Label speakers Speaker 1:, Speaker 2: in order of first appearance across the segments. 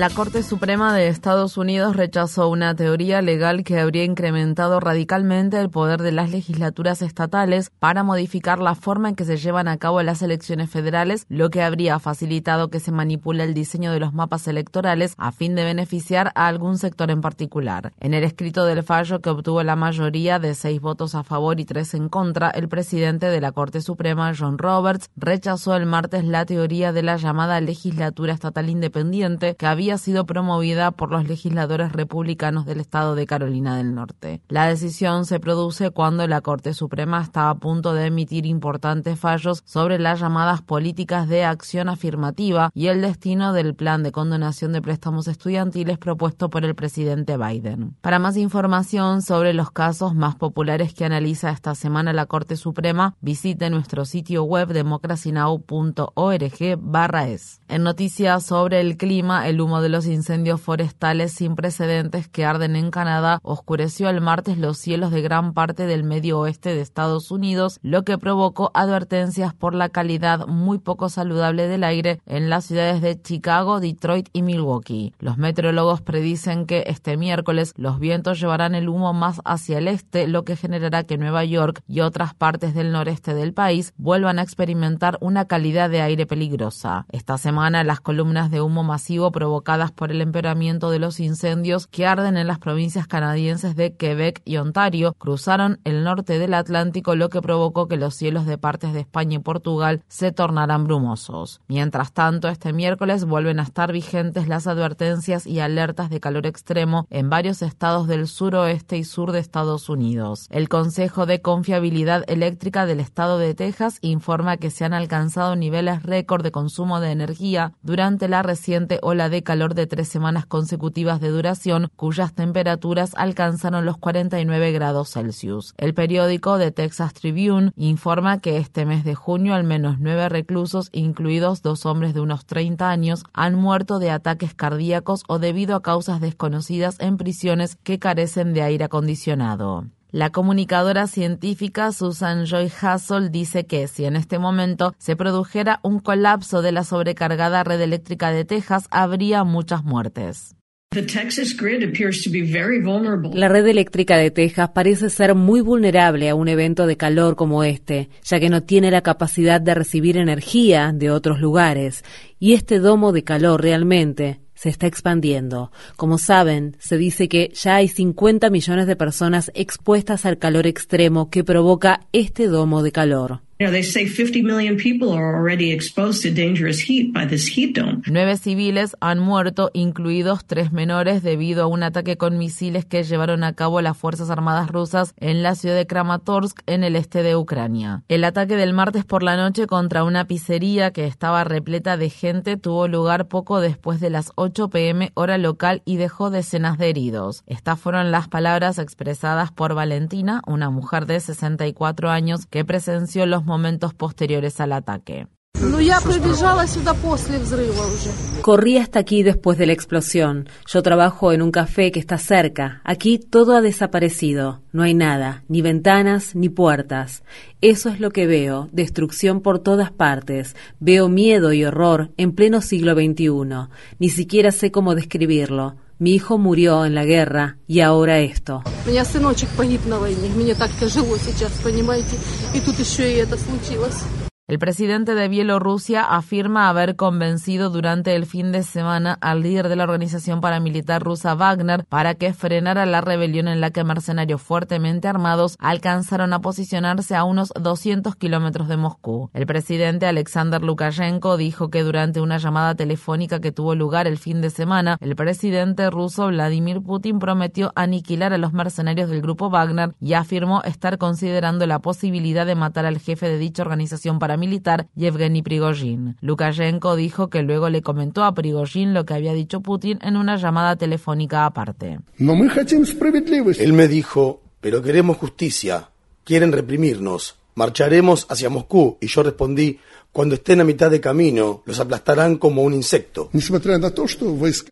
Speaker 1: La Corte Suprema de Estados Unidos rechazó una teoría legal que habría incrementado radicalmente el poder de las legislaturas estatales para modificar la forma en que se llevan a cabo las elecciones federales, lo que habría facilitado que se manipule el diseño de los mapas electorales a fin de beneficiar a algún sector en particular. En el escrito del fallo que obtuvo la mayoría de seis votos a favor y tres en contra, el presidente de la Corte Suprema, John Roberts, rechazó el martes la teoría de la llamada legislatura estatal independiente que había sido promovida por los legisladores republicanos del estado de Carolina del Norte. La decisión se produce cuando la Corte Suprema está a punto de emitir importantes fallos sobre las llamadas políticas de acción afirmativa y el destino del plan de condonación de préstamos estudiantiles propuesto por el presidente Biden. Para más información sobre los casos más populares que analiza esta semana la Corte Suprema, visite nuestro sitio web democracynow.org/es. En noticias sobre el clima, el humo de los incendios forestales sin precedentes que arden en Canadá oscureció el martes los cielos de gran parte del medio oeste de Estados Unidos, lo que provocó advertencias por la calidad muy poco saludable del aire en las ciudades de Chicago, Detroit y Milwaukee. Los meteorólogos predicen que este miércoles los vientos llevarán el humo más hacia el este, lo que generará que Nueva York y otras partes del noreste del país vuelvan a experimentar una calidad de aire peligrosa. Esta semana las columnas de humo masivo por el empeoramiento de los incendios que arden en las provincias canadienses de Quebec y Ontario cruzaron el norte del Atlántico, lo que provocó que los cielos de partes de España y Portugal se tornaran brumosos. Mientras tanto, este miércoles vuelven a estar vigentes las advertencias y alertas de calor extremo en varios estados del suroeste y sur de Estados Unidos. El Consejo de Confiabilidad Eléctrica del estado de Texas informa que se han alcanzado niveles récord de consumo de energía durante la reciente ola de calor de tres semanas consecutivas de duración, cuyas temperaturas alcanzaron los 49 grados Celsius. El periódico The Texas Tribune informa que este mes de junio al menos nueve reclusos, incluidos dos hombres de unos 30 años, han muerto de ataques cardíacos o debido a causas desconocidas en prisiones que carecen de aire acondicionado. La comunicadora científica Susan Joy Hassel dice que si en este momento se produjera un colapso de la sobrecargada red eléctrica de Texas, habría muchas muertes.
Speaker 2: La red eléctrica de Texas parece ser muy vulnerable a un evento de calor como este, ya que no tiene la capacidad de recibir energía de otros lugares, y este domo de calor realmente se está expandiendo. Como saben, se dice que ya hay 50 millones de personas expuestas al calor extremo que provoca este domo de calor.
Speaker 1: Nueve civiles han muerto, incluidos tres menores, debido a un ataque con misiles que llevaron a cabo las Fuerzas Armadas rusas en la ciudad de Kramatorsk, en el este de Ucrania. El ataque del martes por la noche contra una pizzería que estaba repleta de gente tuvo lugar poco después de las 8 pm hora local y dejó decenas de heridos. Estas fueron las palabras expresadas por Valentina, una mujer de 64 años que presenció los momentos posteriores al ataque.
Speaker 2: Corrí hasta aquí después de la explosión. Yo trabajo en un café que está cerca. Aquí todo ha desaparecido. No hay nada, ni ventanas, ni puertas. Eso es lo que veo, destrucción por todas partes. Veo miedo y horror en pleno siglo XXI. Ni siquiera sé cómo describirlo. Mi hijo murió en la guerra y ahora esto.
Speaker 1: El presidente de Bielorrusia afirma haber convencido durante el fin de semana al líder de la organización paramilitar rusa Wagner para que frenara la rebelión en la que mercenarios fuertemente armados alcanzaron a posicionarse a unos 200 kilómetros de Moscú. El presidente Alexander Lukashenko dijo que durante una llamada telefónica que tuvo lugar el fin de semana, el presidente ruso Vladimir Putin prometió aniquilar a los mercenarios del grupo Wagner y afirmó estar considerando la posibilidad de matar al jefe de dicha organización paramilitar, Yevgeny Prigozhin. Lukashenko dijo que luego le comentó a Prigozhin lo que había dicho Putin en una llamada telefónica aparte.
Speaker 3: Él me dijo, pero queremos justicia, quieren reprimirnos, marcharemos hacia Moscú, y yo respondí, cuando estén a mitad de camino, los aplastarán como un insecto.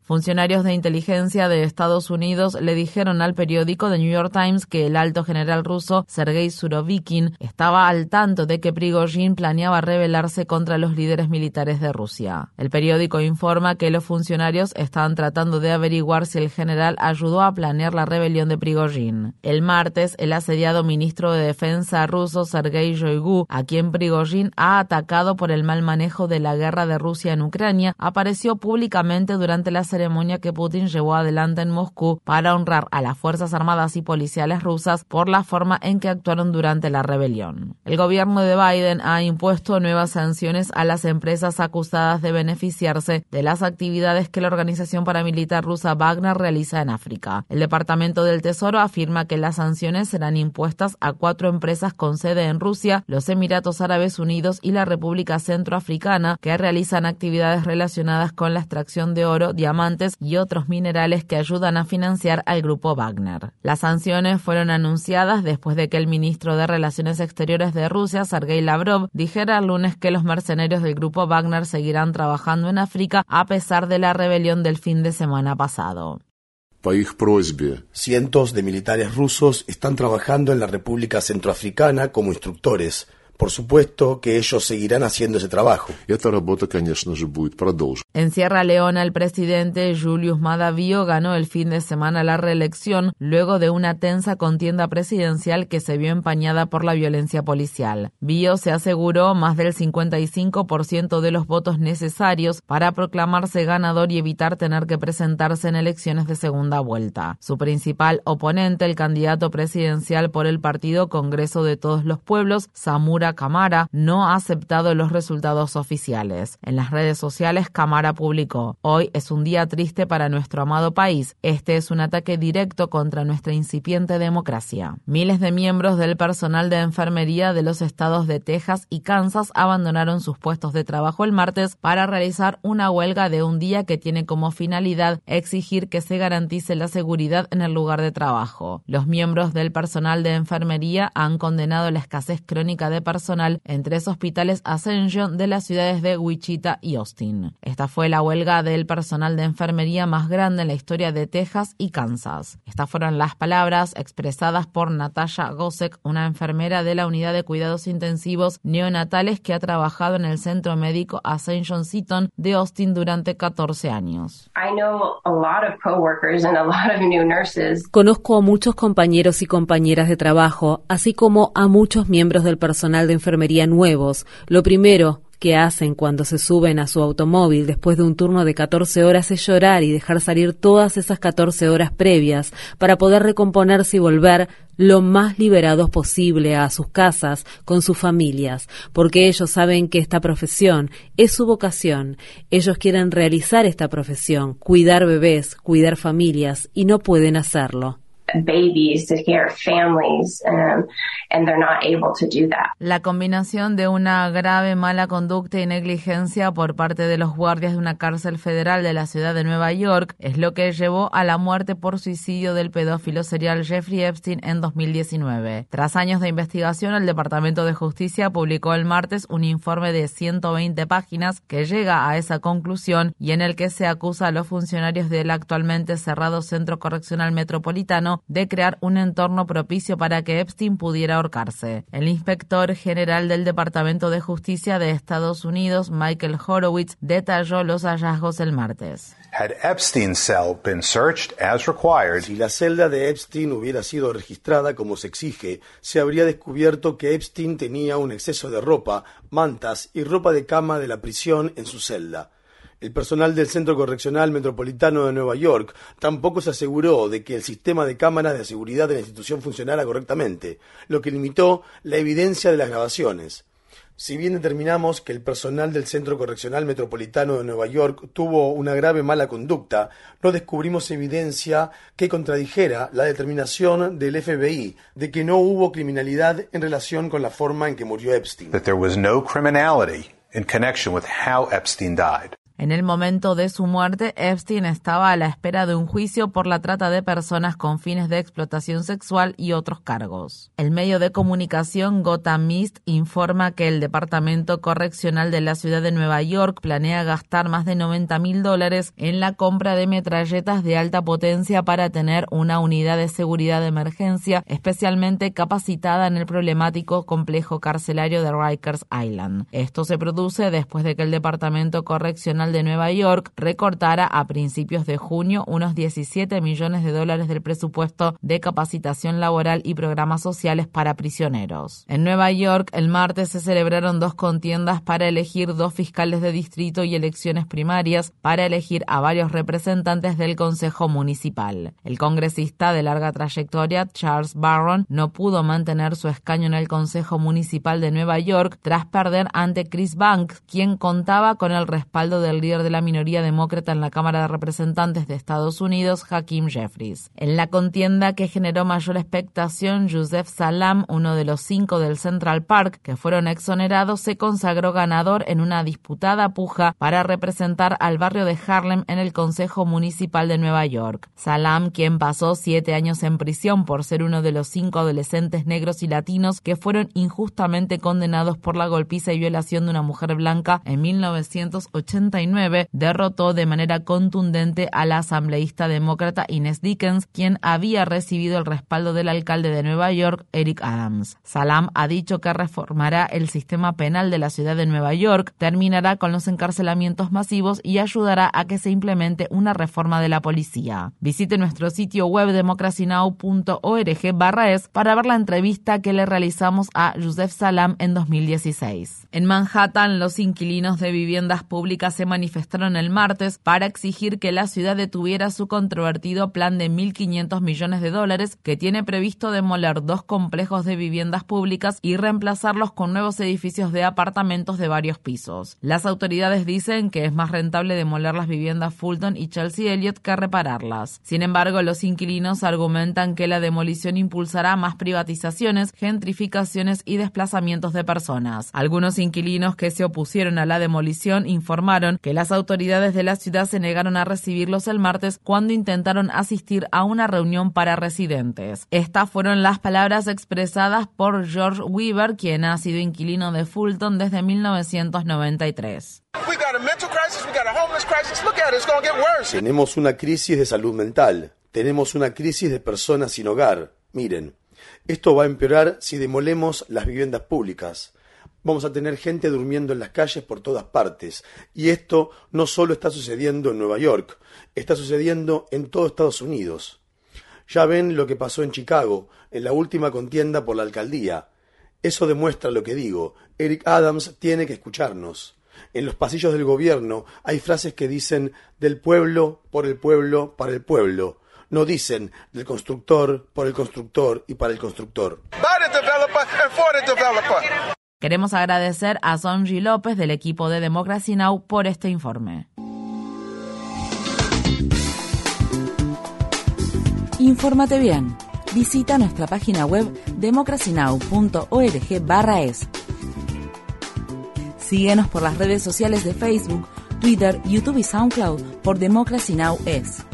Speaker 1: Funcionarios de inteligencia de Estados Unidos le dijeron al periódico The New York Times que el alto general ruso Sergei Surovikin estaba al tanto de que Prigozhin planeaba rebelarse contra los líderes militares de Rusia. El periódico informa que los funcionarios estaban tratando de averiguar si el general ayudó a planear la rebelión de Prigozhin. El martes, el asediado ministro de Defensa ruso Sergei Shoigu, a quien Prigozhin ha atacado por el mal manejo de la guerra de Rusia en Ucrania, apareció públicamente durante la ceremonia que Putin llevó adelante en Moscú para honrar a las Fuerzas Armadas y policiales rusas por la forma en que actuaron durante la rebelión. El gobierno de Biden ha impuesto nuevas sanciones a las empresas acusadas de beneficiarse de las actividades que la organización paramilitar rusa Wagner realiza en África. El Departamento del Tesoro afirma que las sanciones serán impuestas a cuatro empresas con sede en Rusia, los Emiratos Árabes Unidos y la República Centroafricana que realizan actividades relacionadas con la extracción de oro, diamantes y otros minerales que ayudan a financiar al grupo Wagner. Las sanciones fueron anunciadas después de que el ministro de Relaciones Exteriores de Rusia, Sergei Lavrov, dijera el lunes que los mercenarios del grupo Wagner seguirán trabajando en África a pesar de la rebelión del fin de semana pasado.
Speaker 3: Cientos de militares rusos están trabajando en la República Centroafricana como instructores por supuesto que ellos seguirán haciendo ese trabajo.
Speaker 1: En Sierra Leona, el presidente Julius Madavio ganó el fin de semana la reelección luego de una tensa contienda presidencial que se vio empañada por la violencia policial. Bio se aseguró más del 55% de los votos necesarios para proclamarse ganador y evitar tener que presentarse en elecciones de segunda vuelta. Su principal oponente, el candidato presidencial por el partido Congreso de Todos los Pueblos, Samura Camara no ha aceptado los resultados oficiales. En las redes sociales, Camara publicó, Hoy es un día triste para nuestro amado país. Este es un ataque directo contra nuestra incipiente democracia. Miles de miembros del personal de enfermería de los estados de Texas y Kansas abandonaron sus puestos de trabajo el martes para realizar una huelga de un día que tiene como finalidad exigir que se garantice la seguridad en el lugar de trabajo. Los miembros del personal de enfermería han condenado la escasez crónica de personal personal en tres hospitales Ascension de las ciudades de Wichita y Austin. Esta fue la huelga del personal de enfermería más grande en la historia de Texas y Kansas. Estas fueron las palabras expresadas por Natasha Gosek, una enfermera de la unidad de cuidados intensivos neonatales que ha trabajado en el centro médico Ascension Seaton de Austin durante 14 años.
Speaker 2: Conozco a muchos compañeros y compañeras de trabajo, así como a muchos miembros del personal de enfermería nuevos, lo primero que hacen cuando se suben a su automóvil después de un turno de 14 horas es llorar y dejar salir todas esas 14 horas previas para poder recomponerse y volver lo más liberados posible a sus casas con sus familias, porque ellos saben que esta profesión es su vocación. Ellos quieren realizar esta profesión, cuidar bebés, cuidar familias, y no pueden hacerlo.
Speaker 1: La combinación de una grave mala conducta y negligencia por parte de los guardias de una cárcel federal de la ciudad de Nueva York es lo que llevó a la muerte por suicidio del pedófilo serial Jeffrey Epstein en 2019. Tras años de investigación, el Departamento de Justicia publicó el martes un informe de 120 páginas que llega a esa conclusión y en el que se acusa a los funcionarios del actualmente cerrado Centro Correccional Metropolitano de crear un entorno propicio para que Epstein pudiera ahorcarse. El inspector general del Departamento de Justicia de Estados Unidos, Michael Horowitz, detalló los hallazgos el martes.
Speaker 3: Si la celda de Epstein hubiera sido registrada como se exige, se habría descubierto que Epstein tenía un exceso de ropa, mantas y ropa de cama de la prisión en su celda. El personal del Centro Correccional Metropolitano de Nueva York tampoco se aseguró de que el sistema de cámaras de seguridad de la institución funcionara correctamente, lo que limitó la evidencia de las grabaciones. Si bien determinamos que el personal del Centro Correccional Metropolitano de Nueva York tuvo una grave mala conducta, no descubrimos evidencia que contradijera la determinación del FBI de que no hubo criminalidad en relación con la forma en que murió Epstein.
Speaker 4: That there was no criminality in connection with how Epstein died.
Speaker 1: En el momento de su muerte, Epstein estaba a la espera de un juicio por la trata de personas con fines de explotación sexual y otros cargos. El medio de comunicación Gotham Mist informa que el Departamento Correccional de la Ciudad de Nueva York planea gastar más de 90 mil dólares en la compra de metralletas de alta potencia para tener una unidad de seguridad de emergencia especialmente capacitada en el problemático complejo carcelario de Rikers Island. Esto se produce después de que el Departamento Correccional de Nueva York recortara a principios de junio unos 17 millones de dólares del presupuesto de capacitación laboral y programas sociales para prisioneros. En Nueva York, el martes se celebraron dos contiendas para elegir dos fiscales de distrito y elecciones primarias para elegir a varios representantes del Consejo Municipal. El congresista de larga trayectoria, Charles Barron, no pudo mantener su escaño en el Consejo Municipal de Nueva York tras perder ante Chris Banks, quien contaba con el respaldo del líder de la minoría demócrata en la Cámara de Representantes de Estados Unidos, Hakim Jeffries. En la contienda que generó mayor expectación, Joseph Salam, uno de los cinco del Central Park que fueron exonerados, se consagró ganador en una disputada puja para representar al barrio de Harlem en el Consejo Municipal de Nueva York. Salam, quien pasó siete años en prisión por ser uno de los cinco adolescentes negros y latinos que fueron injustamente condenados por la golpiza y violación de una mujer blanca en 1989, derrotó de manera contundente a la asambleísta demócrata Ines Dickens, quien había recibido el respaldo del alcalde de Nueva York, Eric Adams. Salam ha dicho que reformará el sistema penal de la ciudad de Nueva York, terminará con los encarcelamientos masivos y ayudará a que se implemente una reforma de la policía. Visite nuestro sitio web democracynow.org barra es para ver la entrevista que le realizamos a Joseph Salam en 2016. En Manhattan, los inquilinos de viviendas públicas se el martes para exigir que la ciudad detuviera su controvertido plan de 1.500 millones de dólares que tiene previsto demoler dos complejos de viviendas públicas y reemplazarlos con nuevos edificios de apartamentos de varios pisos. Las autoridades dicen que es más rentable demoler las viviendas Fulton y Chelsea Elliott que repararlas. Sin embargo, los inquilinos argumentan que la demolición impulsará más privatizaciones, gentrificaciones y desplazamientos de personas. Algunos inquilinos que se opusieron a la demolición informaron que las autoridades de la ciudad se negaron a recibirlos el martes cuando intentaron asistir a una reunión para residentes. Estas fueron las palabras expresadas por George Weaver, quien ha sido inquilino de Fulton desde 1993.
Speaker 3: Tenemos una crisis de salud mental. Tenemos una crisis de personas sin hogar. Miren, esto va a empeorar si demolemos las viviendas públicas vamos a tener gente durmiendo en las calles por todas partes. Y esto no solo está sucediendo en Nueva York, está sucediendo en todo Estados Unidos. Ya ven lo que pasó en Chicago, en la última contienda por la alcaldía. Eso demuestra lo que digo. Eric Adams tiene que escucharnos. En los pasillos del gobierno hay frases que dicen del pueblo, por el pueblo, para el pueblo. No dicen del constructor, por el constructor y para el constructor.
Speaker 1: Queremos agradecer a Sonji López del equipo de Democracy Now! por este informe.
Speaker 2: Infórmate bien. Visita nuestra página web democracynow.org/es. Síguenos por las redes sociales de Facebook, Twitter, YouTube y SoundCloud por Democracy Now! es.